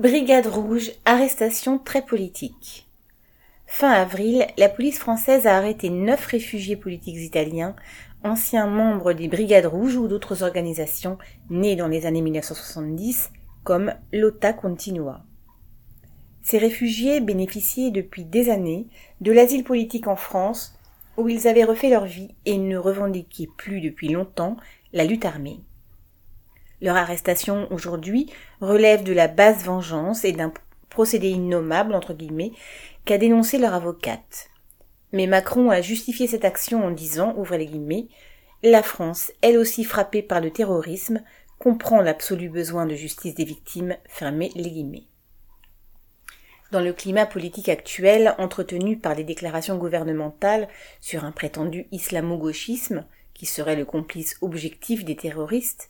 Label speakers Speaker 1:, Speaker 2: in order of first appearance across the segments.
Speaker 1: Brigade rouge, arrestation très politique. Fin avril, la police française a arrêté neuf réfugiés politiques italiens, anciens membres des Brigades rouges ou d'autres organisations nées dans les années 1970, comme l'OTA Continua. Ces réfugiés bénéficiaient depuis des années de l'asile politique en France, où ils avaient refait leur vie et ne revendiquaient plus depuis longtemps la lutte armée. Leur arrestation aujourd'hui relève de la basse vengeance et d'un procédé innommable, qu'a dénoncé leur avocate. Mais Macron a justifié cette action en disant, ouvrez les guillemets, la France, elle aussi frappée par le terrorisme, comprend l'absolu besoin de justice des victimes, fermez les guillemets. Dans le climat politique actuel, entretenu par les déclarations gouvernementales sur un prétendu islamo-gauchisme, qui serait le complice objectif des terroristes,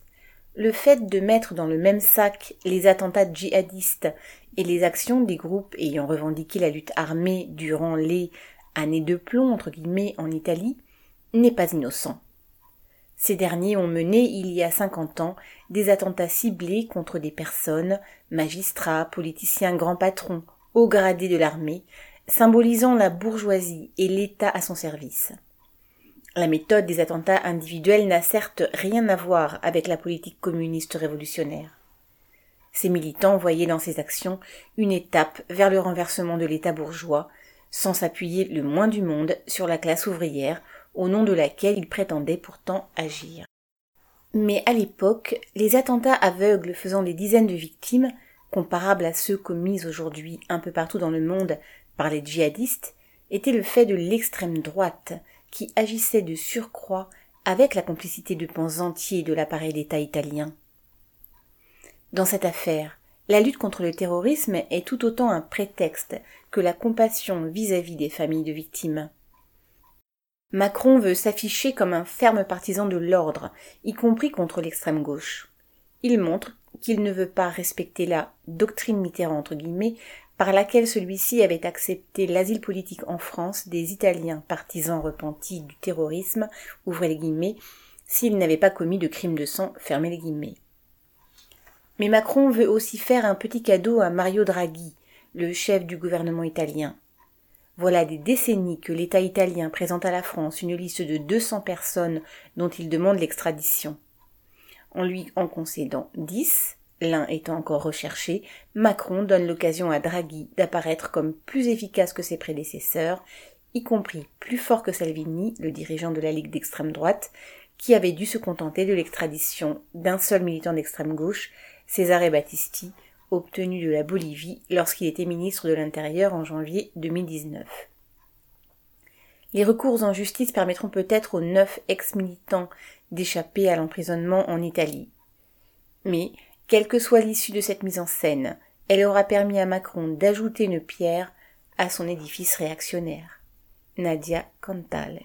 Speaker 1: le fait de mettre dans le même sac les attentats djihadistes et les actions des groupes ayant revendiqué la lutte armée durant les années de plomb entre guillemets en Italie n'est pas innocent. Ces derniers ont mené il y a cinquante ans des attentats ciblés contre des personnes, magistrats, politiciens, grands patrons, hauts gradés de l'armée, symbolisant la bourgeoisie et l'État à son service. La méthode des attentats individuels n'a certes rien à voir avec la politique communiste révolutionnaire. Ces militants voyaient dans ces actions une étape vers le renversement de l'État bourgeois, sans s'appuyer le moins du monde sur la classe ouvrière, au nom de laquelle ils prétendaient pourtant agir. Mais à l'époque, les attentats aveugles faisant des dizaines de victimes, comparables à ceux commis aujourd'hui un peu partout dans le monde par les djihadistes, étaient le fait de l'extrême droite, qui agissait de surcroît avec la complicité de pans entiers de l'appareil d'État italien. Dans cette affaire, la lutte contre le terrorisme est tout autant un prétexte que la compassion vis-à-vis des familles de victimes. Macron veut s'afficher comme un ferme partisan de l'ordre, y compris contre l'extrême gauche. Il montre qu'il ne veut pas respecter la doctrine Mitterrand par laquelle celui-ci avait accepté l'asile politique en France des Italiens partisans repentis du terrorisme, ouvrez les guillemets, s'ils n'avaient pas commis de crimes de sang, fermez les guillemets. Mais Macron veut aussi faire un petit cadeau à Mario Draghi, le chef du gouvernement italien. Voilà des décennies que l'État italien présente à la France une liste de 200 personnes dont il demande l'extradition. En lui en concédant 10, l'un étant encore recherché, Macron donne l'occasion à Draghi d'apparaître comme plus efficace que ses prédécesseurs, y compris plus fort que Salvini, le dirigeant de la Ligue d'extrême droite, qui avait dû se contenter de l'extradition d'un seul militant d'extrême gauche, Cesare Battisti, obtenu de la Bolivie lorsqu'il était ministre de l'Intérieur en janvier 2019. Les recours en justice permettront peut-être aux neuf ex-militants d'échapper à l'emprisonnement en Italie. Mais quelle que soit l'issue de cette mise en scène, elle aura permis à Macron d'ajouter une pierre à son édifice réactionnaire. Nadia Cantale.